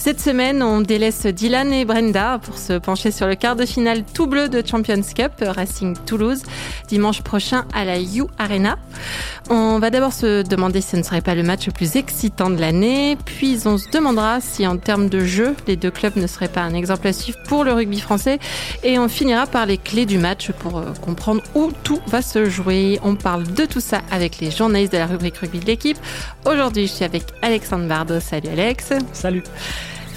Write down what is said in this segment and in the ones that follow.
Cette semaine, on délaisse Dylan et Brenda pour se pencher sur le quart de finale tout bleu de Champions Cup Racing Toulouse dimanche prochain à la U Arena. On va d'abord se demander si ce ne serait pas le match le plus excitant de l'année, puis on se demandera si en termes de jeu, les deux clubs ne seraient pas un exemple à suivre pour le rugby français et on finira par les clés du match pour euh, comprendre où tout va se jouer. On parle de tout ça avec les journalistes de la rubrique rugby de l'équipe. Aujourd'hui, je suis avec Alexandre Bardot. Salut Alex. Salut.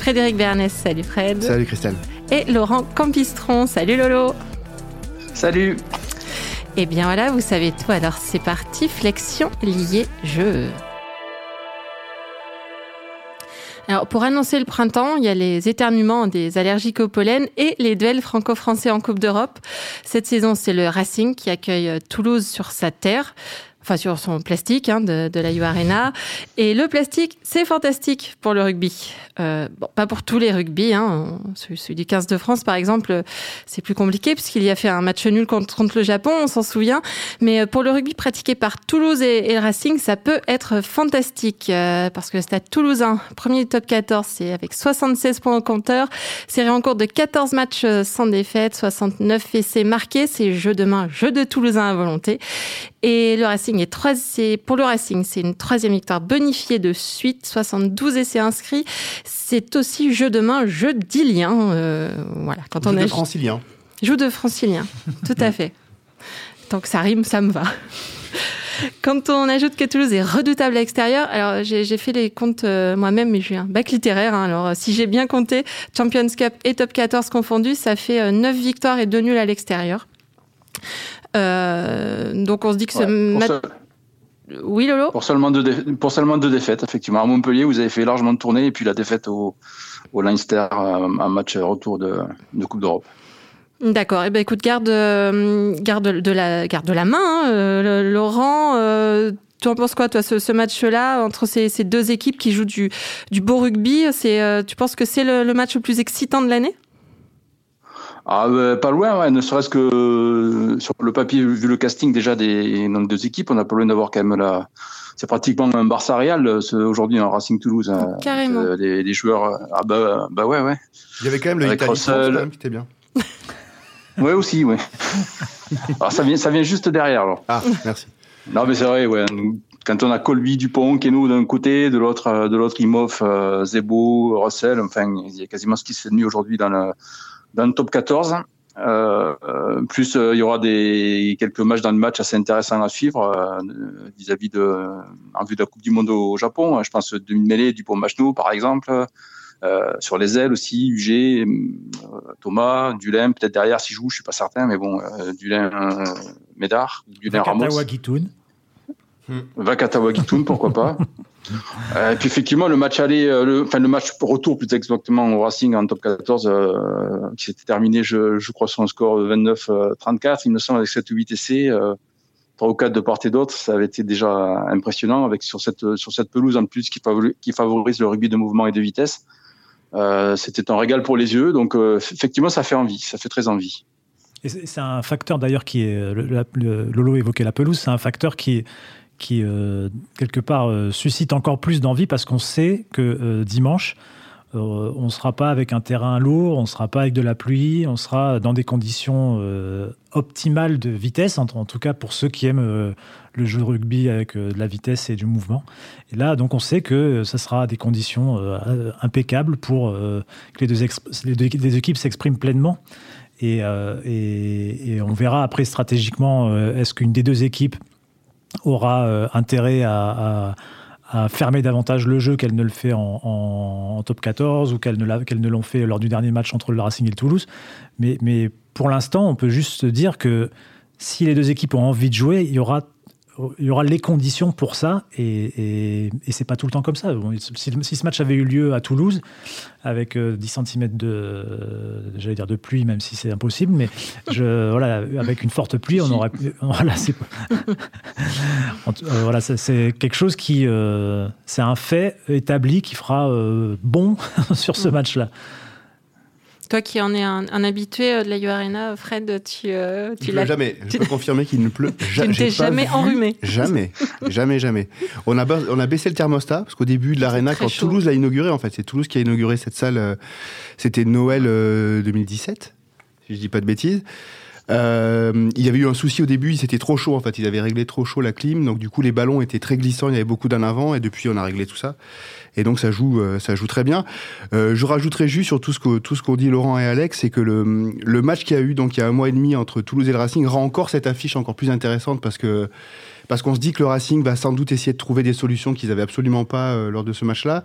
Frédéric Bernès, salut Fred. Salut Christelle. Et Laurent Campistron, salut Lolo. Salut. Et bien voilà, vous savez tout, alors c'est parti, flexion liée jeu. Alors pour annoncer le printemps, il y a les éternuements des allergiques au pollen et les duels franco-français en Coupe d'Europe. Cette saison, c'est le Racing qui accueille Toulouse sur sa terre enfin sur son plastique hein, de, de, la U Arena. Et le plastique, c'est fantastique pour le rugby. Euh, bon, pas pour tous les rugby. Hein. Celui, du 15 de France, par exemple, c'est plus compliqué puisqu'il y a fait un match nul contre, contre le Japon, on s'en souvient. Mais euh, pour le rugby pratiqué par Toulouse et, et le Racing, ça peut être fantastique euh, parce que le stade toulousain, premier top 14, c'est avec 76 points au compteur. Série en cours de 14 matchs euh, sans défaite, 69 essais marqués. C'est jeu de main, jeu de Toulousain à volonté. Et le Racing est trois, pour le Racing, c'est une troisième victoire bonifiée de suite, 72 essais inscrits. C'est aussi jeu de main, jeu d'ilien. Euh, voilà, quand jeu on de francilien. Jeu de francilien, tout à fait. Tant que ça rime, ça me va. Quand on ajoute que Toulouse est redoutable à l'extérieur, alors j'ai fait les comptes euh, moi-même, mais j'ai un bac littéraire. Hein, alors si j'ai bien compté, Champions Cup et Top 14 confondus, ça fait euh, 9 victoires et 2 nuls à l'extérieur. Euh, donc on se dit que Ouais, ce match. Oui, Lolo Pour seulement, deux dé- pour seulement deux défaites, effectivement. À Montpellier, vous avez fait largement de tournée et puis la défaite au, au Leinster, euh, un match retour de, de Coupe d'Europe. D'accord. Eh ben écoute, garde, euh, garde de la, garde de la main, hein, Laurent. euh, tu en penses quoi, toi, ce, ce match-là entre ces, ces deux équipes qui jouent du, du beau rugby C'est, euh, tu penses que c'est le, le match le plus excitant de l'année? Ah, euh, pas loin, ouais, ne serait-ce que euh, sur le papier, vu le casting déjà des deux équipes, on a pas loin d'avoir quand même la. C'est pratiquement un Barça Real, euh, aujourd'hui un Racing Toulouse. hein. Carrément. Euh, les, les joueurs. euh, Ah, bah, bah ouais, ouais. Il y avait quand même le Avec Italie France, quand Russell. même, qui était bien. Ouais, aussi, ouais. Alors, ça vient, ça vient juste derrière, alors. Ah, merci. Non, mais c'est vrai, ouais. Quand on a Colby, Dupont, Keno d'un côté, de l'autre, euh, de l'autre, Imhoff, euh, Zebo, Russell, enfin, il y a quasiment ce qui se fait de mieux aujourd'hui dans le, dans le top 14. Euh, euh, plus, euh, il y aura des, quelques matchs dans le match assez intéressants à suivre, euh, vis-à-vis de, en vue de la Coupe du Monde au Japon. Je pense demi-mêlée, Dupont-Machnou, par exemple. Euh, sur les ailes aussi, UG, euh, Thomas, Dulin, peut-être derrière s'il joue, je suis pas certain, mais bon, euh, Dulin, euh, Médard, Dulin Ramos. Vakatawa Gitoun. Vakatawa Gitoun, pourquoi pas. Euh, et puis effectivement, le match aller, euh, enfin le match retour plus exactement au Racing en top 14, euh, qui s'était terminé, je, crois, sur un score de 29-34, il me semble, avec 7 ou 8 essais, euh, 3 ou 4 de part et d'autre, ça avait été déjà impressionnant, avec sur cette, sur cette pelouse en plus qui favorise, le rugby de mouvement et de vitesse. C'était un régal pour les yeux, donc effectivement, ça fait envie, ça fait très envie. C'est un facteur d'ailleurs qui est. Lolo évoquait la pelouse, c'est un facteur qui, qui euh, quelque part, euh, suscite encore plus d'envie parce qu'on sait que euh, dimanche, on ne sera pas avec un terrain lourd, on ne sera pas avec de la pluie, on sera dans des conditions optimales de vitesse, en, en tout cas pour ceux qui aiment le jeu de rugby avec de la vitesse et du mouvement. Et là, donc, on sait que ça sera des conditions impeccables pour que les deux, équipes s'expriment pleinement. Et, on verra après stratégiquement, est-ce qu'une des deux équipes aura euh, intérêt à, fermer davantage le jeu qu'elle ne le fait en, top 14 ou qu'elle ne, qu'elle ne l'ont fait lors du dernier match entre le Racing et le Toulouse. Mais, mais pour l'instant, on peut juste dire que si les deux équipes ont envie de jouer, il y aura il y aura les conditions pour ça et, et, et c'est pas tout le temps comme ça. Bon, Si, si ce match avait eu lieu à Toulouse avec euh, 10 cm de, euh, j'allais dire de pluie, même si c'est impossible, mais je, voilà, avec une forte pluie, on aurait voilà, c'est euh, voilà, c'est quelque chose qui, euh, c'est un fait établi qui fera euh, bon sur ce match-là. Toi qui en es un, habitué de la U Arena, Fred, tu, tu l'as jamais. Je peux confirmer qu'il ne pleut jamais. Tu ne t'es jamais enrhumé. Jamais, jamais, jamais. On a, on a baissé le thermostat parce qu'au début de l'Arena, quand Toulouse l'a inauguré, en fait, c'est Toulouse qui a inauguré cette salle. C'était Noël 2017, si je dis pas de bêtises. Euh, il y avait eu un souci au début, c'était trop chaud en fait, ils avaient réglé trop chaud la clim, donc du coup les ballons étaient très glissants, il y avait beaucoup d'en avant, et depuis on a réglé tout ça. Et donc ça joue, euh, ça joue très bien. Euh, je rajouterai juste sur tout ce que tout ce qu'ont dit Laurent et Alex, c'est que le, le match qu'il y a eu donc il y a un mois et demi entre Toulouse et le Racing rend encore cette affiche encore plus intéressante parce que parce qu'on se dit que le Racing va sans doute essayer de trouver des solutions qu'ils avaient absolument pas lors de ce match-là.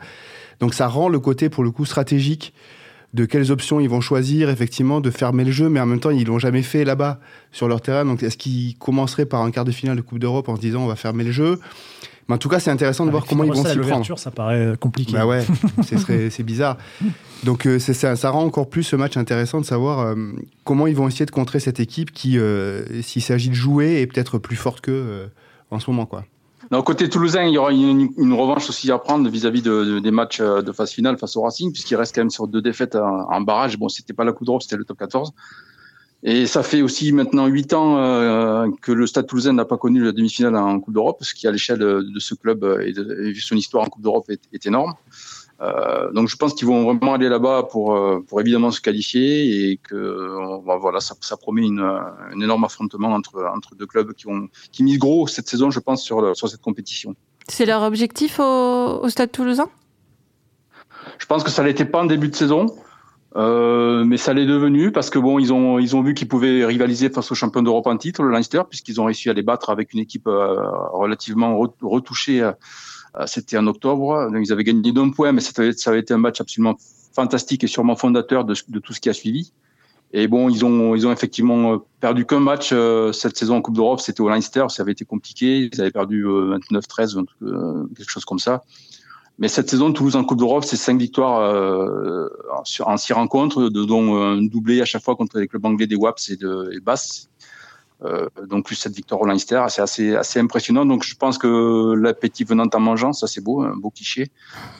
Donc ça rend le côté pour le coup stratégique de quelles options ils vont choisir, effectivement, de fermer le jeu, mais en même temps, ils l'ont jamais fait là-bas, sur leur terrain. Donc, est-ce qu'ils commenceraient par un quart de finale de Coupe d'Europe en se disant on va fermer le jeu? Mais en tout cas, c'est intéressant de voir comment ils vont s'y prendre. ça paraît euh, compliqué. Bah ouais, c'est bizarre. Donc euh, ça, ça, rend encore plus ce match intéressant de savoir euh, comment ils vont essayer de contrer cette équipe qui, s'il s'agit de jouer, est peut-être plus forte qu'eux en ce moment, quoi. Non, côté toulousain, il y aura une, revanche aussi à prendre vis-à-vis de, des matchs euh, de phase finale face au Racing, puisqu'il reste quand même sur deux défaites en, barrage. Bon, c'était pas la Coupe d'Europe, c'était le top 14. Et ça fait aussi maintenant huit ans euh, que le Stade Toulousain n'a pas connu la demi-finale en Coupe d'Europe, ce qui à l'échelle de, ce club et, de, son histoire en Coupe d'Europe est, énorme. Euh, donc je pense qu'ils vont vraiment aller là-bas pour, euh, pour évidemment se qualifier et que voilà, ça, ça promet une, un énorme affrontement entre, entre deux clubs qui, ont, qui misent gros cette saison, je pense, sur, sur cette compétition. C'est leur objectif au, au Stade toulousain? Je pense que ça l'était pas en début de saison. Euh, mais ça l'est devenu parce que bon, ils ont ils ont vu qu'ils pouvaient rivaliser face aux champions d'Europe en titre, le Leinster, puisqu'ils ont réussi à les battre avec une équipe euh, relativement retouchée euh, euh, c'était en octobre. Donc, ils avaient gagné d'un point, mais ça avait été un match absolument fantastique et sûrement fondateur de, tout ce qui a suivi. Et bon, ils ont, effectivement euh, perdu qu'un match euh, cette saison en Coupe d'Europe. C'était au Leinster, ça avait été compliqué. Ils avaient perdu 29-13, quelque chose comme ça. Mais cette saison, Toulouse en Coupe d'Europe, c'est cinq victoires en six rencontres, dont un doublé à chaque fois contre les clubs anglais des WAPS et de et. Euh, donc plus cette victoire au Leinster, c'est assez assez impressionnant. Donc je pense que l'appétit venant en mangeant, ça c'est beau, un beau cliché.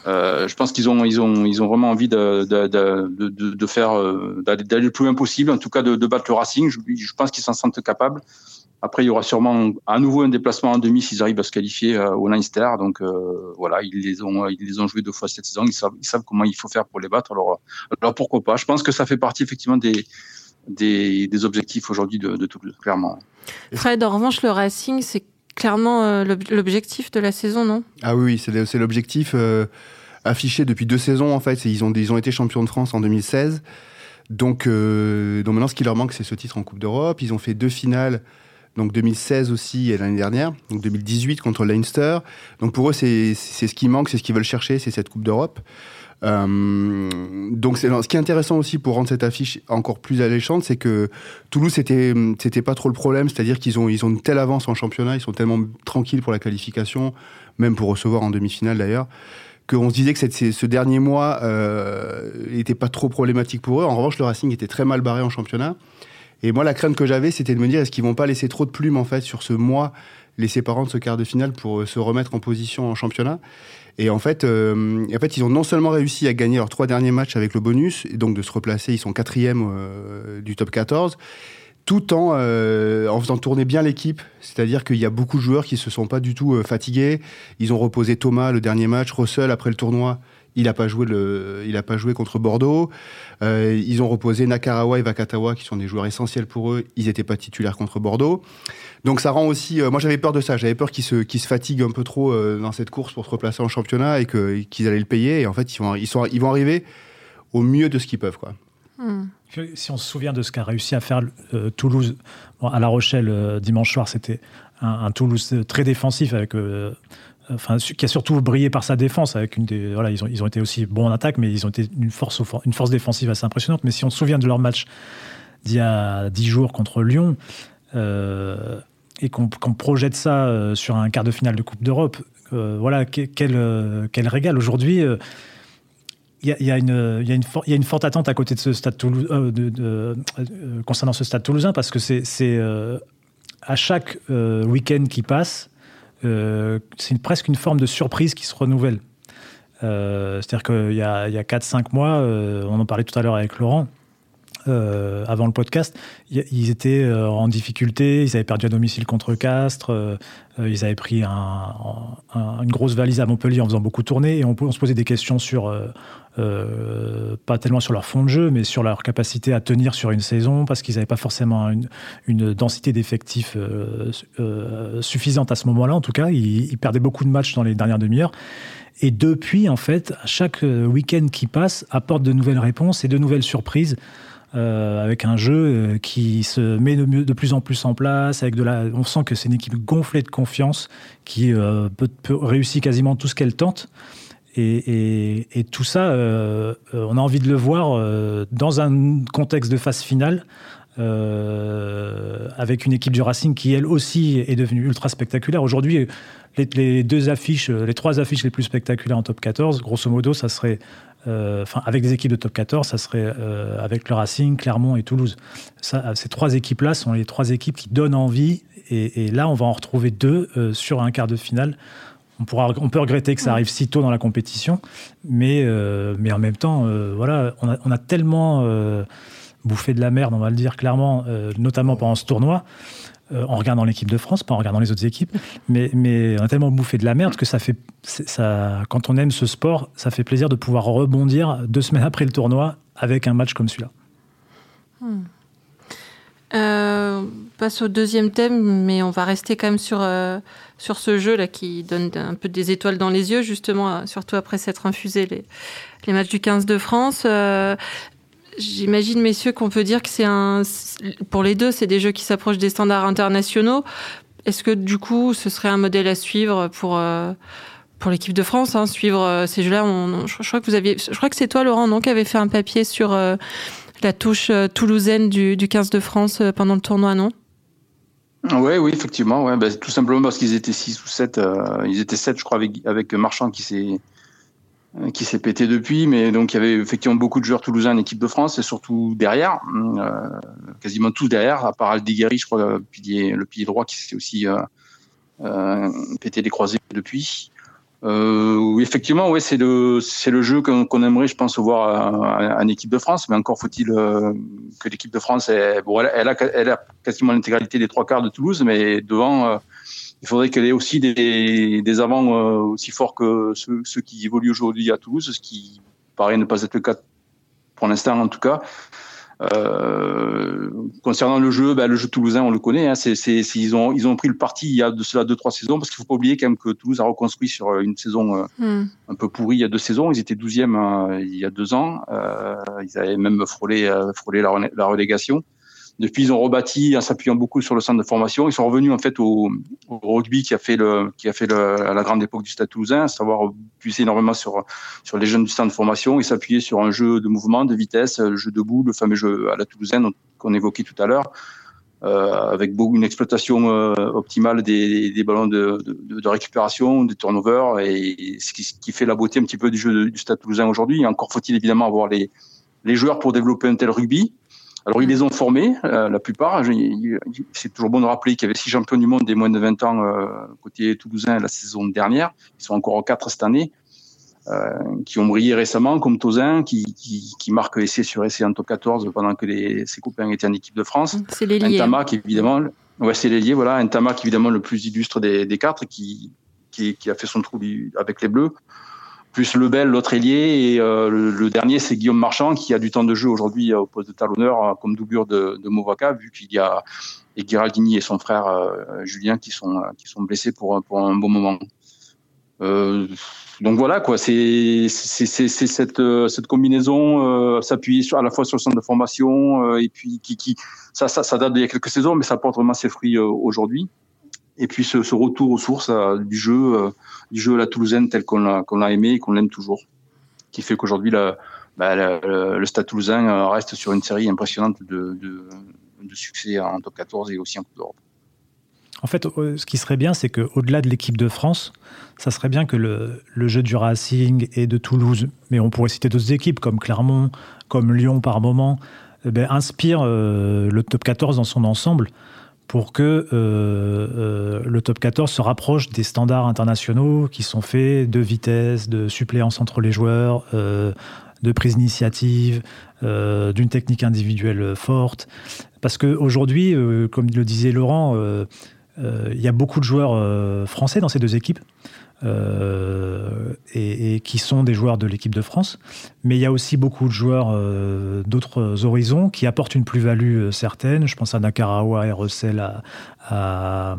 Euh, je pense qu'ils ont ils ont ils ont vraiment envie de de de, de, faire euh, d'aller le plus loin possible, en tout cas de, de battre le Racing. Je, je pense qu'ils s'en sentent capables. Après, il y aura sûrement à nouveau un déplacement en demi s'ils arrivent à se qualifier au Leinster. Donc euh, voilà, ils les ont ils les ont joués deux fois cette saison. Ils savent, ils savent comment il faut faire pour les battre. Alors, alors pourquoi pas Je pense que ça fait partie effectivement des des, objectifs aujourd'hui de, de Toulouse, clairement. Fred, en revanche, le Racing, c'est clairement euh, l'objectif de la saison, non? Ah oui, c'est l'objectif euh, affiché depuis deux saisons, en fait. Ils ont, ils ont été champions de France en 2016. Donc, euh, donc maintenant, ce qui leur manque, c'est ce titre en Coupe d'Europe. Ils ont fait deux finales, donc 2016 aussi et l'année dernière, donc 2018 contre Leinster. Donc pour eux, c'est ce qui manque, c'est ce qu'ils veulent chercher, c'est cette Coupe d'Europe. Euh, donc ce qui est intéressant aussi pour rendre cette affiche encore plus alléchante, c'est que Toulouse c'était c'était pas trop le problème, c'est-à-dire qu'ils ont ils ont une telle avance en championnat, ils sont tellement tranquilles pour la qualification, même pour recevoir en demi-finale d'ailleurs qu'on se disait que ce dernier mois n'était euh, pas trop problématique pour eux. En revanche, le Racing était très mal barré en championnat. Et moi, la crainte que j'avais, c'était de me dire est-ce qu'ils vont pas laisser trop de plumes en fait sur ce mois les séparant de ce quart de finale pour euh, se remettre en position en championnat? Et en fait, euh, en fait, ils ont non seulement réussi à gagner leurs trois derniers matchs avec le bonus, et donc de se replacer, ils sont quatrième euh, du top 14, tout en, euh, en faisant tourner bien l'équipe. C'est-à-dire qu'il y a beaucoup de joueurs qui se sont pas du tout fatigués. Ils ont reposé Thomas le dernier match, Russell après le tournoi. Il n'a pas joué le, il a pas joué contre Bordeaux. Euh, ils ont reposé Nakarawa et Vakatawa, qui sont des joueurs essentiels pour eux. Ils n'étaient pas titulaires contre Bordeaux. Donc ça rend aussi. Euh, moi, j'avais peur de ça. J'avais peur qu'ils se, qu'ils se fatiguent un peu trop euh, dans cette course pour se replacer en championnat et que, qu'ils allaient le payer. Et en fait, ils, vont, ils, sont, ils vont arriver au mieux de ce qu'ils peuvent, quoi. Hmm. Si on se souvient de ce qu'a réussi à faire Toulouse à La Rochelle dimanche soir, c'était un, un, Toulouse très défensif avec qui a surtout brillé par sa défense. Avec une voilà, ils ont, ils ont été aussi bons en attaque, mais ils ont été une force, une force défensive assez impressionnante. Mais si on se souvient de leur match d'il y a dix jours contre Lyon, euh, et qu'on projette ça euh, sur un quart de finale de Coupe d'Europe, euh, voilà, quel, quel, régal. Aujourd'hui, il y, y, y a une forte attente à côté de ce stade Toulouse, concernant ce stade toulousain, parce que c'est à chaque week-end qui passe, euh, c'est presque une forme de surprise qui se renouvelle. Euh, c'est-à-dire qu'il y a, a 4-5 mois, euh, on en parlait tout à l'heure avec Laurent, euh, avant le podcast, ils étaient euh, en difficulté, ils avaient perdu à domicile contre Castres, euh, ils avaient pris une grosse valise à Montpellier en faisant beaucoup tourner, et on, se posait des questions sur, pas tellement sur leur fond de jeu, mais sur leur capacité à tenir sur une saison, parce qu'ils n'avaient pas forcément une, densité d'effectifs suffisante à ce moment-là, en tout cas, ils, perdaient beaucoup de matchs dans les dernières demi-heures. Et depuis, en fait, chaque week-end qui passe apporte de nouvelles réponses et de nouvelles surprises. Euh, avec un jeu euh, qui se met de, plus en plus en place. Avec de la, on sent que c'est une équipe gonflée de confiance qui euh, réussit quasiment tout ce qu'elle tente. Et, tout ça, on a envie de le voir dans un contexte de phase finale. avec une équipe du Racing qui elle aussi est devenue ultra spectaculaire. Aujourd'hui, les, deux affiches, les trois affiches les plus spectaculaires en top 14, grosso modo, ça serait euh, enfin avec des équipes de top 14, ça serait euh, avec le Racing, Clermont et Toulouse. Ces trois équipes-là sont les trois équipes qui donnent envie. Et, là, on va en retrouver deux euh, sur un quart de finale. On, peut regretter que ça arrive si tôt dans la compétition, mais, mais en même temps, voilà, on a, tellement bouffé de la merde, on va le dire clairement, notamment pendant ce tournoi. Euh, en regardant l'équipe de France, pas en regardant les autres équipes, mais, mais on a tellement bouffé de la merde que ça fait, ça, quand on aime ce sport, ça fait plaisir de pouvoir rebondir deux semaines après le tournoi avec un match comme celui-là. Hmm. Euh, passe au deuxième thème, mais on va rester quand même sur, euh, sur ce jeu-là qui donne un peu des étoiles dans les yeux, justement, surtout après s'être infusé les, les matchs du 15 de France. J'imagine, messieurs, qu'on peut dire que c'est un. Pour les deux, c'est des jeux qui s'approchent des standards internationaux. Est-ce que du coup, ce serait un modèle à suivre pour euh, pour l'équipe de France, hein, suivre euh, ces jeux-là? Je, crois que vous aviez, je crois que c'est toi, Laurent, non, qui avait fait un papier sur euh, la touche toulousaine du, du 15 de France pendant le tournoi, non? Oui, oui, effectivement. Bah, tout simplement parce qu'ils étaient 6 ou 7. ils étaient 7, je crois, avec, Marchand qui s'est euh, qui s'est pété depuis, mais donc il y avait effectivement beaucoup de joueurs toulousains en équipe de France et surtout derrière, euh, quasiment tous derrière, à part Aldigueri, je crois, le pilier, le pilier droit qui s'est aussi euh, euh, pété les croisés depuis. Euh, effectivement, ouais, c'est le c'est le jeu qu'on aimerait, je pense, voir en équipe de France, mais encore faut-il que l'équipe de France, est, bon, elle, a, elle a quasiment l'intégralité des trois quarts de Toulouse, mais devant il faudrait qu'elle ait aussi des, des avants euh, aussi forts que ceux, ceux qui évoluent aujourd'hui à Toulouse, ce qui paraît ne pas être le cas pour l'instant en tout cas. Euh, concernant le jeu, ben, le jeu toulousain, on le connaît. Hein, c'est, c'est, ils, ont, ils ont pris le parti il y a de cela deux trois saisons, parce qu'il faut pas oublier quand même que Toulouse a reconstruit sur une saison euh, hmm. un peu pourrie il y a deux saisons. Ils étaient 12e euh, il y a deux ans. Euh, ils avaient même frôlé, frôlé la, la relégation. Depuis, ils ont rebâti en s'appuyant beaucoup sur le centre de formation. Ils sont revenus en fait au, rugby qui a fait la grande époque du Stade Toulousain, à savoir puiser énormément sur les jeunes du centre de formation et s'appuyer sur un jeu de mouvement, de vitesse, le jeu debout, le fameux jeu à la Toulousaine qu'on évoquait tout à l'heure. Euh, avec une exploitation euh, optimale des, ballons de, récupération, des turnovers, et ce qui, fait la beauté un petit peu du jeu du Stade Toulousain aujourd'hui. Encore faut-il évidemment avoir les joueurs pour développer un tel rugby. Alors, ils les ont formés, euh, la plupart. C'est toujours bon de rappeler qu'il y avait six champions du monde des moins de 20 ans euh, côté toulousain la saison dernière. Ils sont encore quatre cette année, euh, qui ont brillé récemment, comme Tozin, qui, qui, qui, marque essai sur essai en top 14 pendant que les, ses copains étaient en équipe de France. C'est l'ailier. Tama, qui évidemment, ouais, c'est l'ailier, voilà. Un évidemment le plus illustre des, des quatre, qui, qui, qui a fait son trou avec les Bleus plus Lebel, l'autre ailier, et euh, le, dernier, c'est Guillaume Marchand, qui a du temps de jeu aujourd'hui au poste de talonneur euh, comme doublure de, de Movaca, vu qu'il y a et Giraldini et son frère euh, Julien qui sont qui sont blessés pour pour un bon moment. donc voilà quoi, c'est cette cette combinaison s'appuyer sur à la fois sur le centre de formation et puis qui qui ça ça ça date d'il y a quelques saisons, mais ça porte vraiment ses fruits aujourd'hui et puis ce, retour aux sources euh, du jeu, euh, du jeu à la Toulousaine tel qu'on l'a aimé et qu'on l'aime toujours, qui fait qu'aujourd'hui bah, le, Stade Toulousain euh, reste sur une série impressionnante de, succès en top 14 et aussi en Coupe d'Europe. En fait, ce qui serait bien, c'est qu'au-delà de l'équipe de France, ça serait bien que le, le, jeu du Racing et de Toulouse, mais on pourrait citer d'autres équipes comme Clermont, comme Lyon par moment, eh ben, inspire le top 14 dans son ensemble pour que euh, euh, le top 14 se rapproche des standards internationaux qui sont faits de vitesse, de suppléance entre les joueurs, euh, de prise d'initiative, d'une technique individuelle forte. Parce qu'aujourd'hui, comme le disait Laurent, il y a beaucoup de joueurs français dans ces deux équipes. Euh, et, qui sont des joueurs de l'équipe de France. Mais il y a aussi beaucoup de joueurs euh, d'autres horizons qui apportent une plus-value euh, certaine. Je pense à Nakarawa et Russell à,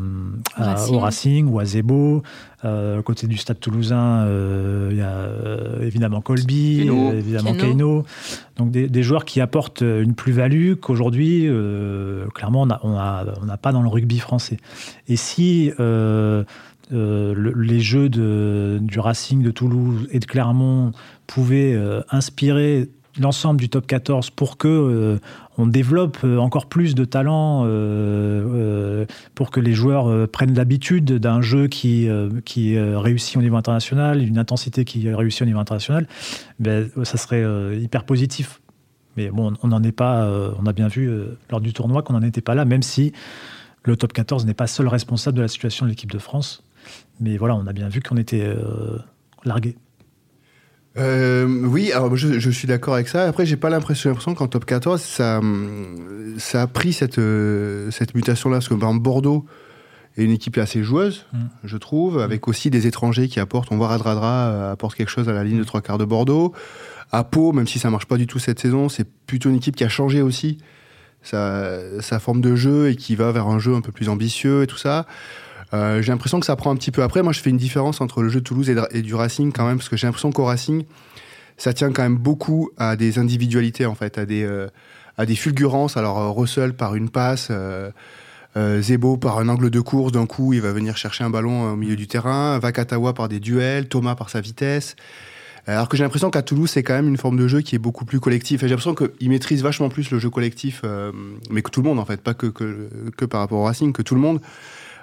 au Racing ou à Zebo. côté du Stade Toulousain, il y a évidemment Colby, évidemment Keino. Donc des, joueurs qui apportent une plus-value qu'aujourd'hui, clairement, on n'a pas dans le rugby français. Et si euh, les jeux du Racing de Toulouse et de Clermont pouvaient euh, inspirer l'ensemble du top 14 pour que euh, on développe encore plus de talent, pour que les joueurs prennent l'habitude d'un jeu qui, qui réussit au niveau international, une intensité qui réussit au niveau international, ben, ça serait hyper positif. Mais bon, on n'en est pas, on a bien vu lors du tournoi qu'on n'en était pas là, même si le top 14 n'est pas seul responsable de la situation de l'équipe de France. Mais voilà, on a bien vu qu'on était euh, largué. Euh, oui, alors je, suis d'accord avec ça. Après, j'ai pas l'impression, qu'en top 14, ça, ça a pris cette, euh, cette mutation-là. Parce que par exemple, Bordeaux est une équipe assez joueuse, mm. je trouve, avec aussi des étrangers qui apportent. On voit Radradra apporte quelque chose à la ligne de trois quarts de Bordeaux. À Pau, même si ça marche pas du tout cette saison, c'est plutôt une équipe qui a changé aussi sa, sa forme de jeu et qui va vers un jeu un peu plus ambitieux et tout ça. Euh, j'ai l'impression que ça prend un petit peu après. Moi, je fais une différence entre le jeu de Toulouse et, du Racing quand même, parce que j'ai l'impression qu'au Racing, ça tient quand même beaucoup à des individualités, en fait, à des, euh, fulgurances. Alors, euh, Russell par une passe, Zebo par un angle de course, d'un coup, il va venir chercher un ballon au milieu du terrain, Vakatawa par des duels, Thomas par sa vitesse. Alors que j'ai l'impression qu'à Toulouse, c'est quand même une forme de jeu qui est beaucoup plus collectif. J'ai l'impression qu'ils maîtrisent vachement plus le jeu collectif, mais que tout le monde, en fait, pas que, que, par rapport au Racing, que tout le monde.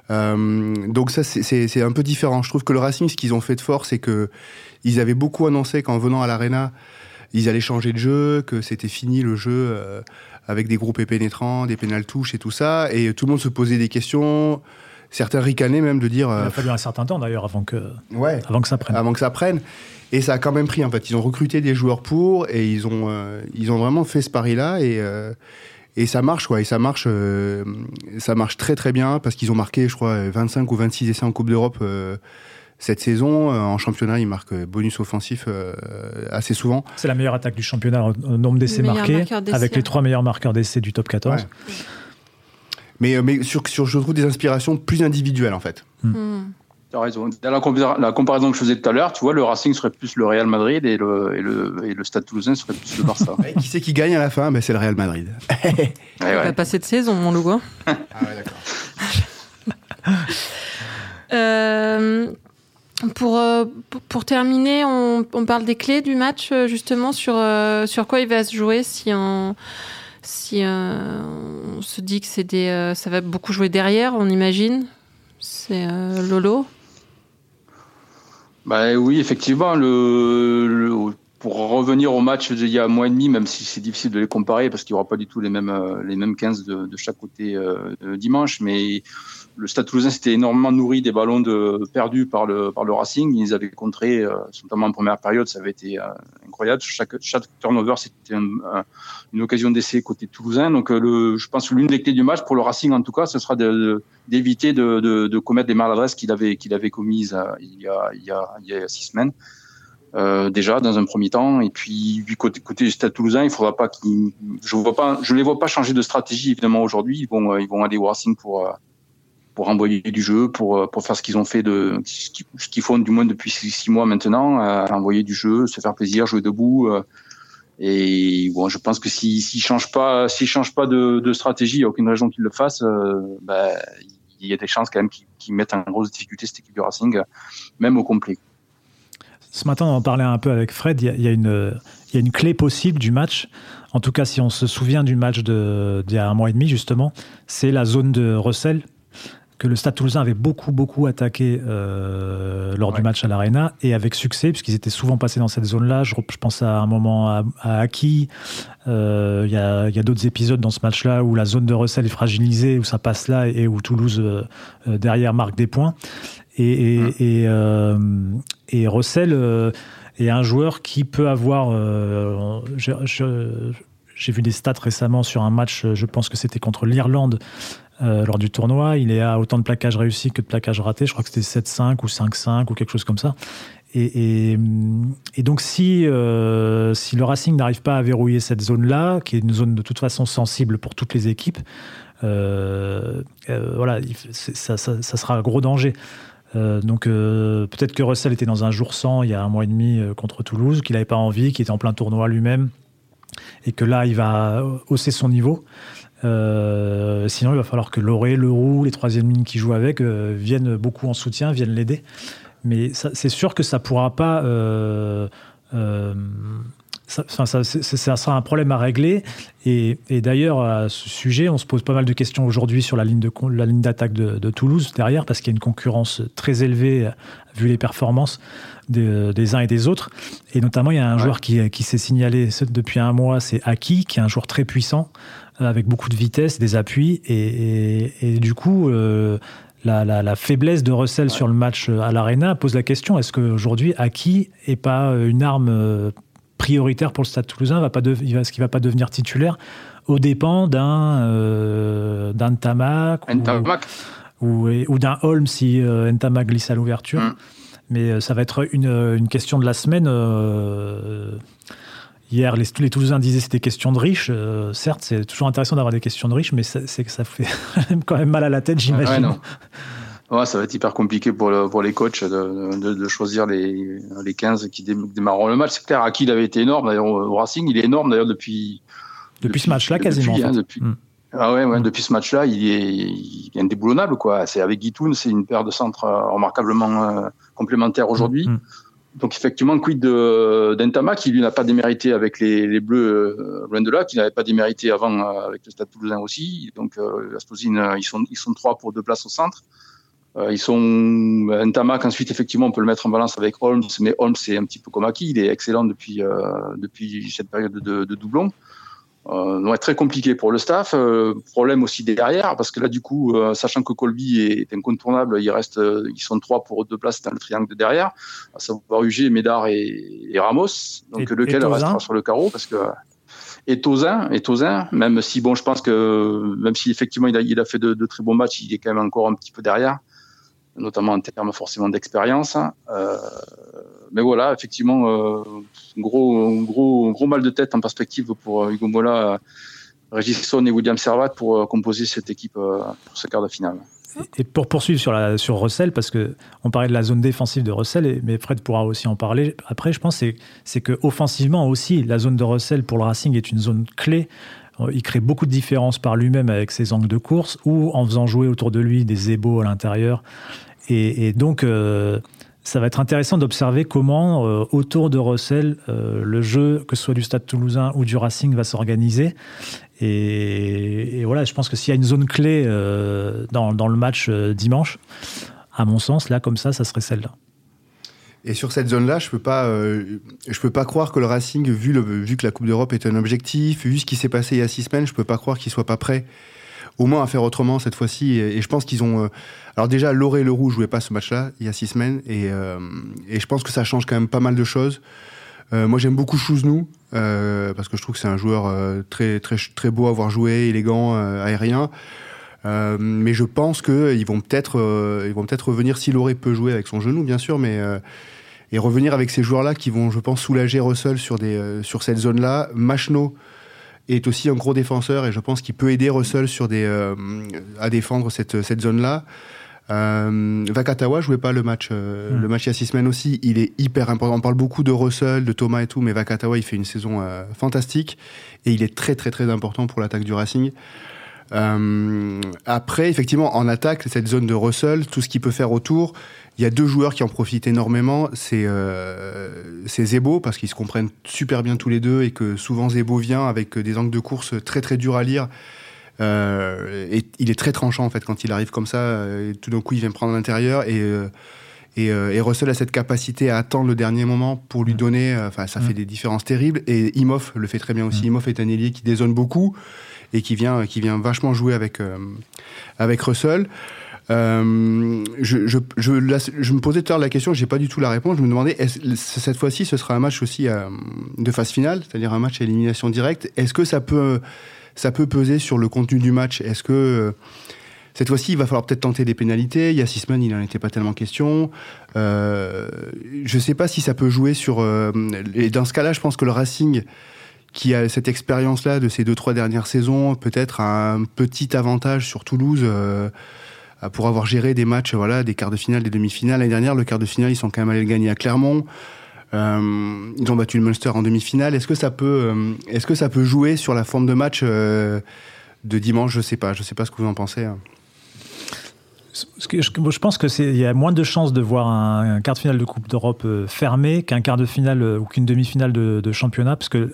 Euh, donc ça, c'est un peu différent. Je trouve que le Racing, ce qu'ils ont fait de fort, c'est que ils avaient beaucoup annoncé qu'en venant à l'Arena, ils allaient changer de jeu, que c'était fini le jeu euh, avec des groupes pénétrants, des pénales touches et tout ça. Et tout le monde se posait des questions. Certains ricanaient même de dire. Il a euh, fallu un certain temps d'ailleurs avant que, ouais, avant que ça prenne. Avant que ça prenne. Et ça a quand même pris. En fait, ils ont recruté des joueurs pour et ils ont, ils ont vraiment fait ce pari-là. Et, et ça marche, quoi. Et ça marche, euh, ça marche très très bien parce qu'ils ont marqué, je crois, 25 ou 26 essais en Coupe d'Europe euh, cette saison. Euh, en championnat, ils marquent bonus offensif assez souvent. C'est la meilleure attaque du championnat au nombre d'essais marqués, avec les trois meilleurs marqueurs d'essais du top 14. Mais, mais sur, sur, je trouve des inspirations plus individuelles, en fait. Hmm. Hmm. Tu as raison. Dans la, comparaison que je faisais tout à l'heure, tu vois, le Racing serait plus le Real Madrid et le, et le, et le Stade Toulousain serait plus le Barça. qui c'est qui gagne à la fin? Ben, C'est le Real Madrid. Il va passer de saison, mon. Hein. ah ouais, d'accord. euh, pour, euh, pour terminer, on, on, parle des clés du match, euh, justement, sur, euh, sur quoi il va se jouer si on si on se dit que c'est des, ça va beaucoup jouer derrière, on imagine c'est euh, Lolo bah, Oui, effectivement. Le, pour revenir au match d'il y a un mois et demi, même si c'est difficile de les comparer parce qu'il n'y aura pas du tout les mêmes, euh, les mêmes 15 de, de chaque côté euh, dimanche, mais le Stade Toulousain s'était énormément nourri des ballons perdus par le, par le Racing. Ils avaient contré, euh, notamment en première période, ça avait été euh, incroyable. Chaque, chaque turnover, c'était une occasion d'essai côté toulousain. Donc, euh, je pense que l'une des clés du match pour le Racing, en tout cas, ce sera d'éviter de, commettre des maladresses qu'il avait, qu'il avait commises il, y a, il, y a, six semaines. Euh, déjà dans un premier temps et puis du côté côté du Stade Toulousain il faudra pas qu'ils je vois pas je les vois pas changer de stratégie évidemment aujourd'hui ils vont ils vont aller au Racing pour pour envoyer du jeu, pour, euh, pour faire ce qu'ils ont fait de ce qu'ils font du moins depuis six, mois maintenant, envoyer du jeu, se faire plaisir, jouer debout. Euh, et bon, je pense que s'ils si, changent pas, changent pas de, stratégie, il n'y a aucune raison qu'ils le fassent. Euh, ben, il y a des chances quand même qu'ils mettent en grosse difficulté cette équipe du Racing, même au complet. Ce matin, on en parlait un peu avec Fred. Il y a, il y a une, il y a une clé possible du match. En tout cas, si on se souvient du match d'il y a un mois et demi, justement, c'est la zone de Russell que le Stade Toulousain avait beaucoup, beaucoup attaqué euh, lors du match à l'Arena et avec succès, puisqu'ils étaient souvent passés dans cette zone-là. Je, pense à un moment à, à Aki. Euh, il y a, y a d'autres épisodes dans ce match-là où la zone de recel est fragilisée, où ça passe là et où Toulouse, euh, derrière, marque des points. Et, et, mm. et, Russell est un joueur qui peut avoir. J'ai vu des stats récemment sur un match, je pense que c'était contre l'Irlande. Lors du tournoi, il est à autant de plaquages réussis que de plaquages ratés. Je crois que c'était 7-5 ou 5-5 ou quelque chose comme ça. Et, donc, si, euh, si le Racing n'arrive pas à verrouiller cette zone-là, qui est une zone de toute façon sensible pour toutes les équipes, euh, euh, voilà, ça, sera un gros danger. donc peut-être que Russell était dans un jour sans il y a un mois et demi contre Toulouse, qu'il n'avait pas envie, qu'il était en plein tournoi lui-même, et que là il va hausser son niveau. Sinon, il va falloir que Loré, Leroux, les troisièmes lignes qui jouent avec viennent beaucoup en soutien, viennent l'aider. Mais c'est sûr que ça pourra pas. Euh, euh, ça, sera un problème à régler. Et, d'ailleurs, à ce sujet, on se pose pas mal de questions aujourd'hui sur la ligne de d'attaque de, Toulouse derrière, parce qu'il y a une concurrence très élevée vu les performances des, uns et des autres. Et notamment, il y a un joueur qui, qui s'est signalé depuis un mois, c'est Aki, qui est un joueur très puissant, avec beaucoup de vitesse, des appuis. Et, et, du coup, euh, la, faiblesse de Russell sur le match euh, à l'Arena pose la question est-ce qu'aujourd'hui, Aki n'est pas euh, une arme euh, prioritaire pour le Stade toulousain? Va pas Est-ce qu'il ne va pas devenir titulaire au dépens d'un d'un Tamac ou, ou, d'un Holm si Ntamak glisse à l'ouverture. Mm. Mais ça va être une, question de la semaine. Hier, les, les Toulousains disaient que c'était question de riches. Euh, certes, c'est toujours intéressant d'avoir des questions de riches, mais c'est que ça fait quand même mal à la tête, j'imagine. Ouais, ça va être hyper compliqué pour, pour les coachs de, de, choisir les, les 15 qui démarreront le match. C'est clair, Aki, il avait été énorme. D'ailleurs, au Racing, il est énorme d'ailleurs depuis, depuis. ce match-là, quasiment. Hein, depuis, hmm. Ah ouais, ouais, depuis ce match-là, il est, il est indéboulonnable. Quoi. C'est avec Guitoun, c'est une paire de centres euh, remarquablement euh, complémentaires aujourd'hui. Hmm, hmm. Donc effectivement, quid d'Entama qui lui n'a pas démérité avec les, les Bleus euh, loin de là, qui n'avait pas démérité avant euh, avec le Stade Toulousain aussi. Donc euh, ils sont ils sont trois pour deux places au centre. Ils sont Ntamak ensuite effectivement on peut le mettre en balance avec Holmes, mais Holmes c'est un petit peu comme Aki, il est excellent depuis depuis cette période de, de doublon euh, très compliqué pour le staff. Euh, problème aussi derrière, parce que là, du coup, euh, sachant que Colby est incontournable, il reste, euh, ils sont trois pour deux places dans le triangle de derrière, à savoir UG, Médard et, Ramos. Donc, lequel restera sur le carreau, parce que et Tozin, et Tozin, même si bon, je pense que même si effectivement il a, il a fait de, de, très bons matchs, il est quand même encore un petit peu derrière, notamment en termes forcément d'expérience. Euh, mais voilà, effectivement, euh, gros, gros, gros mal de tête en perspective pour euh, Hugo Mola, Regisson et William Servat pour composer cette équipe pour ce quart de finale. Et pour poursuivre sur, sur Russell, parce que on parlait de la zone défensive de Russell, mais Fred pourra aussi en parler après, je pense, c'est que offensivement aussi, la zone de Russell pour le Racing est une zone clé. Il crée beaucoup de différences par lui-même avec ses angles de course ou en faisant jouer autour de lui des ébaux à l'intérieur. Et, donc, ça va être intéressant d'observer comment, euh, autour de Russell, euh, le jeu, que ce soit du Stade toulousain ou du Racing, va s'organiser. Et, voilà, je pense que s'il y a une zone clé euh, dans, le match dimanche, à mon sens, là, comme ça, ça serait celle-là. Et sur cette zone-là, je peux pas, je peux pas croire que le Racing, vu, que la Coupe d'Europe est un objectif, vu ce qui s'est passé il y a six semaines, je peux pas croire qu'il soit pas prêt au moins à faire autrement cette fois-ci. Et, je pense qu'ils ont. Euh, alors déjà, Loré et Leroux jouaient pas ce match-là il y a six semaines, et, euh, je pense que ça change quand même pas mal de choses. Euh, moi, j'aime beaucoup Chouznou parce que je trouve que c'est un joueur très très très beau à voir jouer, élégant, aérien. mais je pense qu'ils vont peut-être ils peut-être revenir si Loré peut jouer avec son genou, bien sûr, mais et revenir avec ces joueurs-là qui vont, je pense, soulager Russell sur des sur cette zone-là. Machno est aussi un gros défenseur et je pense qu'il peut aider Russell sur des, euh, à défendre cette, cette zone-là. Euh, Vakatawa jouait pas le match, euh, hmm. le match il y a six semaines aussi. Il est hyper important. On parle beaucoup de Russell, de Thomas et tout, mais Vakatawa il fait une saison euh, fantastique et il est très très très important pour l'attaque du Racing. Euh, après, effectivement, en attaque, cette zone de Russell, tout ce qu'il peut faire autour, il y a deux joueurs qui en profitent énormément. C'est euh, Zebo, parce qu'ils se comprennent super bien tous les deux et que souvent Zebo vient avec des angles de course très très durs à lire. Euh, et il est très tranchant en fait quand il arrive comme ça. Euh, tout d'un coup, il vient prendre l'intérieur et, euh, et, euh, et, Russell a cette capacité à attendre le dernier moment pour lui mm. donner. Enfin, ça fait mm. des différences terribles. Et Imhoff le fait très bien aussi. Mm. Imhoff est un ailier qui dézone beaucoup et qui vient, qui vient vachement jouer avec, avec Russell. Euh, je, me posais tout à l'heure la question, j'ai pas du tout la réponse. Je me demandais, cette fois-ci, ce sera un match aussi euh, de phase finale, c'est-à-dire un match à élimination directe. Est-ce que ça peut, ça peut peser sur le contenu du match? Est-ce que euh, cette fois-ci, il va falloir peut-être tenter des pénalités? Il y a six semaines, il n'en était pas tellement question. Je ne sais pas si ça peut jouer sur. et dans ce cas-là, je pense que le Racing, qui a cette expérience-là de ces deux trois dernières saisons, peut-être un petit avantage sur Toulouse. Pour avoir géré des matchs, voilà, des quarts de finale, des demi-finales. L'année dernière, le quart de finale, ils sont quand même allés le gagner à Clermont. Euh, ils ont battu le Munster en demi-finale. Est-ce que ça peut, euh, est-ce que ça peut jouer sur la forme de match de dimanche? Je sais pas. Je sais pas ce que vous en pensez. Hein. Je pense que c'est il y a moins de chances de voir un, quart de finale de Coupe d'Europe fermé qu'un quart de finale ou qu'une demi-finale de, championnat, parce que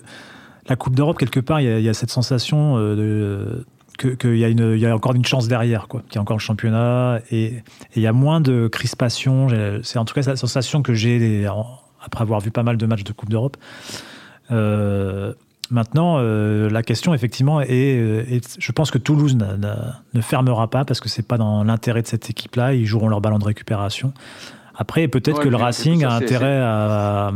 la Coupe d'Europe quelque part il y, il y a cette sensation de, qu'il y, a une, y a encore une chance derrière, quoi, qu'il y a encore le championnat et il y a moins de crispation. C'est en tout cas la sensation que j'ai après avoir vu pas mal de matchs de Coupe d'Europe. Euh, maintenant, euh, la question effectivement est, je pense que Toulouse ne fermera pas parce que c'est pas dans l'intérêt de cette équipe-là. Ils joueront leur ballon de récupération. Après, peut-être que le Racing a intérêt à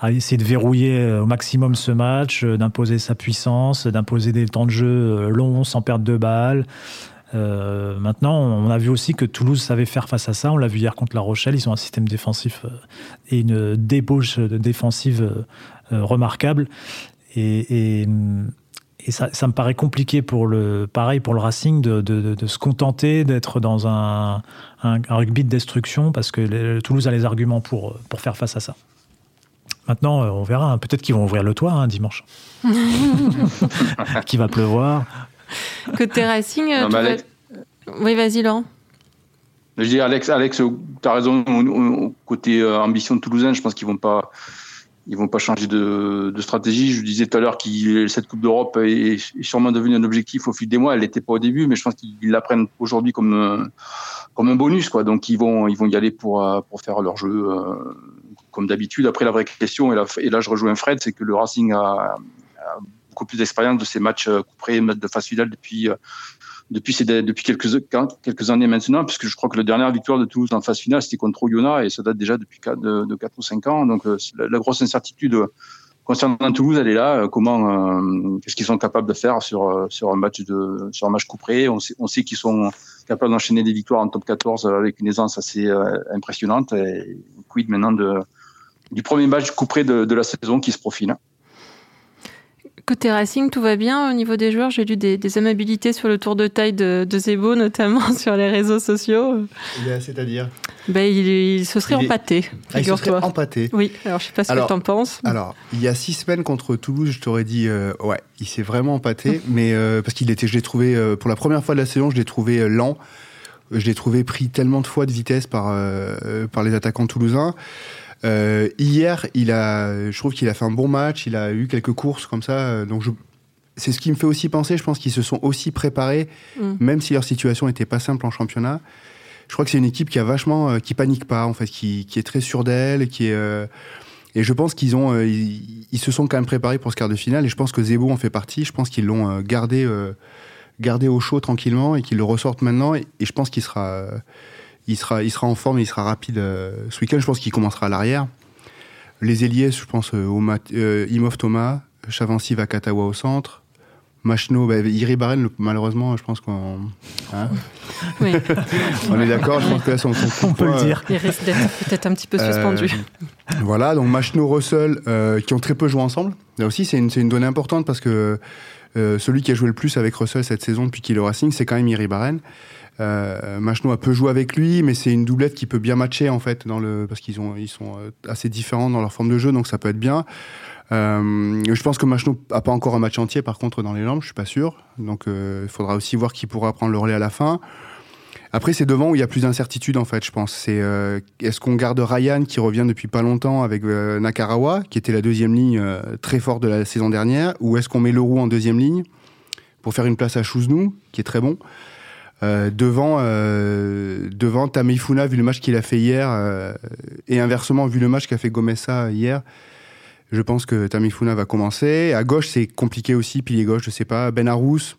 à essayer de verrouiller euh, au maximum ce match, euh, d'imposer sa puissance, d'imposer des temps de jeu euh, longs sans perdre de balles. maintenant, on a vu aussi que Toulouse savait faire face à ça. On l'a vu hier contre La Rochelle. Ils ont un système défensif et une débauche défensive remarquable. Et, ça, me paraît compliqué pour le, pareil pour le Racing de, se contenter d'être dans un, rugby de destruction parce que Toulouse a les arguments pour, pour faire face à ça. Maintenant, euh, on verra. Hein. Peut-être qu'ils vont ouvrir le toit un hein, dimanche. Qu'il va pleuvoir. Côté Racing, euh, oui, vas-y, Laurent. Je dis, Alex, Alex tu as raison. Côté euh, ambition de Toulousain, je pense qu'ils vont pas. Ils vont pas changer de, stratégie. Je disais tout à l'heure que cette Coupe d'Europe est, sûrement devenue un objectif au fil des mois. Elle n'était pas au début, mais je pense qu'ils l'apprennent aujourd'hui comme comme un bonus, quoi. Donc ils vont ils vont y aller pour pour faire leur jeu comme d'habitude. Après, la vraie question, et là, je rejoins Fred, c'est que le Racing a, beaucoup plus d'expérience de ces matchs euh, couperés de phase finale depuis, euh, depuis, ces, depuis quelques, quelques années maintenant, puisque je crois que la dernière victoire de Toulouse en phase finale, c'était contre Oyonnax, et ça date déjà depuis 4, de, 4 ou 5 ans. Donc, euh, la, grosse incertitude concernant Toulouse, elle est là. Comment, qu'est-ce qu'ils sont capables de faire sur, sur un match de, sur un match couperé? On sait, on sait qu'ils sont capables d'enchaîner des victoires en top 14 avec une aisance assez impressionnante. Et quid maintenant de, du premier match couperé de, de la saison qui se profile. Côté Racing, tout va bien au niveau des joueurs? J'ai lu des, amabilités sur le tour de taille de, de Zebo, notamment sur les réseaux sociaux. C'est-à-dire? Ben, il, se serait empâté, ah, il se serait empâté Oui, alors je sais pas ce que tu en penses. Alors, il y a six semaines contre Toulouse, je t'aurais dit, euh, ouais, il s'est vraiment empâté, mais euh, parce qu'il était, je l'ai trouvé, euh, pour la première fois de la saison, je l'ai trouvé lent. Je l'ai trouvé pris tellement de fois de vitesse par, par les attaquants toulousains. Euh, hier, il a, je trouve qu'il a fait un bon match. Il a eu quelques courses comme ça. Euh, donc, c'est ce qui me fait aussi penser. Je pense qu'ils se sont aussi préparés, mm. même si leur situation n'était pas simple en championnat. Je crois que c'est une équipe qui a vachement, euh, qui panique pas en fait, qui, qui est très sûre d'elle, qui est. et je pense qu'ils ont, ils, se sont quand même préparés pour ce quart de finale. Et je pense que Zebo en fait partie. Je pense qu'ils l'ont gardé, gardé au chaud tranquillement et qu'ils le ressortent maintenant. Et, et je pense qu'il sera il sera, il sera en forme, il sera rapide. Euh, ce week-end, je pense qu'il commencera à l'arrière. Les ailiers, je pense, euh, au euh, Imov Thomas, Chavancy Vakatawa au centre. Machno, bah, Iri Barren, malheureusement, je pense qu'on. Hein oui. On est d'accord, je pense que là, son, son On peut le dire. Il risque d'être peut-être un petit peu suspendu. voilà, donc Machno, Russell, qui ont très peu joué ensemble. Là aussi, c'est une, une, donnée importante parce que celui qui a joué le plus avec Russell cette saison depuis qu'il est au Racing, c'est quand même Iri Barren. Euh, a peu joué avec lui, mais c'est une doublette qui peut bien matcher en fait dans le parce qu'ils ont ils sont euh, assez différents dans leur forme de jeu, donc ça peut être bien. Euh, je pense que Machno a pas encore un match entier par contre dans les jambes, je suis pas sûr. Donc euh, il faudra aussi voir qui pourra prendre le relais à la fin. Après, c'est devant où il y a plus d'incertitude en fait, je pense. C'est est-ce qu'on garde Ryan qui revient depuis pas longtemps avec Nakarawa, qui était la deuxième ligne très forte de la saison dernière, ou est-ce qu'on met Leroux en deuxième ligne pour faire une place à Chouznou, qui est très bon? Euh, devant, euh, devant Tamifuna, vu le match qu'il a fait hier, euh, et inversement, vu le match qu'a fait Gomessa hier, je pense que Tamifuna va commencer. À gauche, c'est compliqué aussi, pilier gauche, je sais pas. Ben Arous,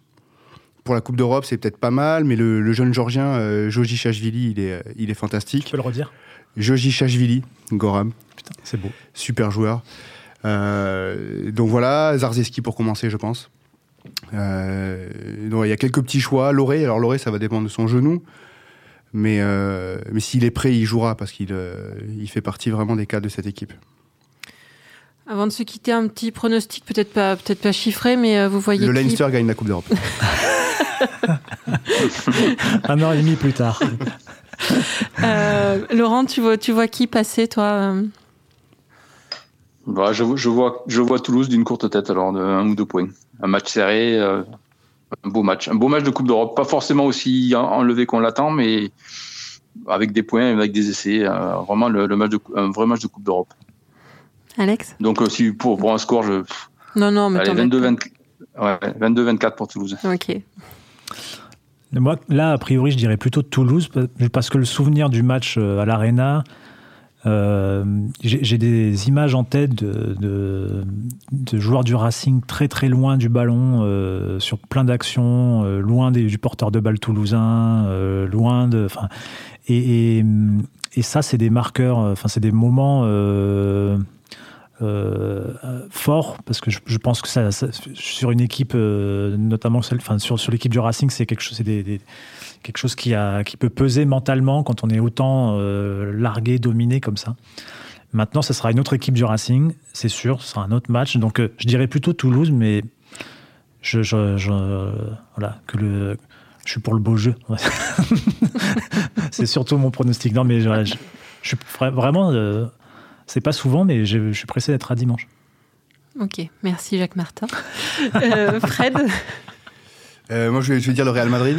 pour la Coupe d'Europe, c'est peut-être pas mal, mais le, jeune Georgien, Joji Chachvili, il est, il est fantastique. Tu peux le redire? Joji Chachvili, Goram. Putain, c'est beau. Super joueur. Donc voilà, Zarzeski pour commencer, je pense. Euh, donc il y a quelques petits choix. Loré, alors Loré, ça va dépendre de son genou. Mais, mais s'il est prêt, il jouera parce qu'il il fait partie vraiment des cas de cette équipe. Avant de se quitter, un petit pronostic, peut-être pas, peut-être pas chiffré, mais vous voyez. Le Leinster gagne la Coupe d'Europe. Un an et demi plus tard. Euh, Laurent, tu vois, tu vois qui passer, toi euh? Bah, je, je, vois, je vois Toulouse d'une courte tête, alors de un ou deux points. Un match serré, euh, un beau match. Un beau match de Coupe d'Europe. Pas forcément aussi enlevé qu'on l'attend, mais avec des points, avec des essais. vraiment le, match de, un vrai match de Coupe d'Europe. Alex? Donc, si pour, pour un score, je. Non, non, mais. Allez, 22-24 ouais, 22, pour Toulouse. Ok. Moi, là, a priori, je dirais plutôt Toulouse, parce que le souvenir du match euh, à l'Arena, euh, j'ai des images en tête de, joueurs du Racing très très loin du ballon, euh, sur plein d'actions, loin des, du porteur de balle toulousain, loin de. Et, et, ça, c'est des marqueurs, c'est des moments euh, fort parce que je, pense que ça, sur une équipe, euh, notamment celle, sur, sur l'équipe du Racing, c'est quelque chose, quelque chose qui, a, qui peut peser mentalement quand on est autant euh, largué, dominé comme ça. Maintenant, ce sera une autre équipe du Racing, c'est sûr, ce sera un autre match. Donc, je dirais plutôt Toulouse, mais je, je, voilà, que le, je suis pour le beau jeu. c'est surtout mon pronostic. Non, mais je, je suis vraiment c'est pas souvent, mais je, suis pressé d'être à dimanche. Ok, merci Jacques Martin. Euh, Fred? Euh, Moi, je vais, dire le Real Madrid.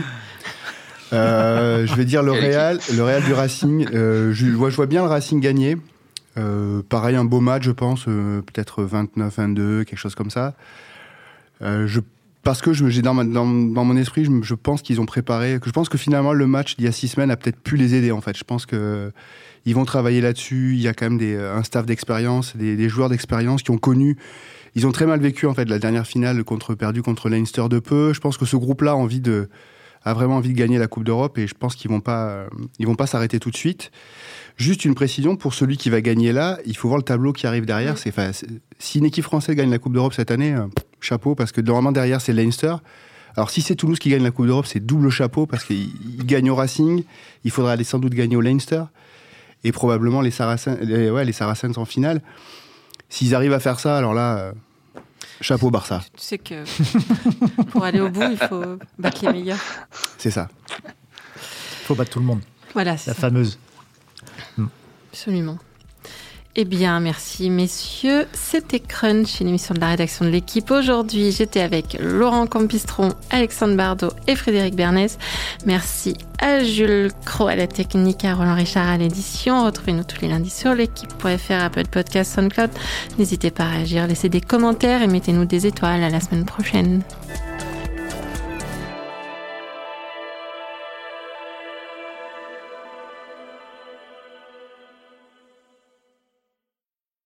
Euh, je vais dire le Real, le Real du Racing. je, vois, je vois bien le Racing gagner. pareil, un beau match, je pense, peut-être 29-22, quelque chose comme ça. je, parce que j'ai dans, dans, mon esprit, je, je pense qu'ils ont préparé, que je pense que finalement le match d'il y a six semaines a peut-être pu les aider en fait. Je pense que ils vont travailler là-dessus. Il y a quand même des, euh, un staff d'expérience, des, joueurs d'expérience qui ont connu. Ils ont très mal vécu en fait la dernière finale contre perdu contre Leinster de peu. Je pense que ce groupe-là a envie de a vraiment envie de gagner la Coupe d'Europe et je pense qu'ils vont pas euh, ils vont pas s'arrêter tout de suite. Juste une précision pour celui qui va gagner là, il faut voir le tableau qui arrive derrière. C'est si une équipe française gagne la Coupe d'Europe cette année, euh, chapeau parce que normalement derrière c'est Leinster. Alors si c'est Toulouse qui gagne la Coupe d'Europe, c'est double chapeau parce qu'il gagne au Racing. Il faudra aller sans doute gagner au Leinster et probablement les Saracens, les, ouais, les Saracens en finale. S'ils arrivent à faire ça, alors là, euh, chapeau Barça. Tu sais que pour aller au bout, il faut battre les meilleurs. C'est ça. Il faut battre tout le monde. Voilà. La fameuse. Absolument. Eh bien, merci messieurs. C'était Crunch, une émission de la rédaction de l'équipe. Aujourd'hui, j'étais avec Laurent Campistron, Alexandre Bardot et Frédéric Bernès. Merci à Jules Cro à la technique, à Roland Richard à l'édition. Retrouvez-nous tous les lundis sur l'équipe.fr, Apple Podcast, SoundCloud. N'hésitez pas à réagir, laissez des commentaires et mettez-nous des étoiles. À la semaine prochaine.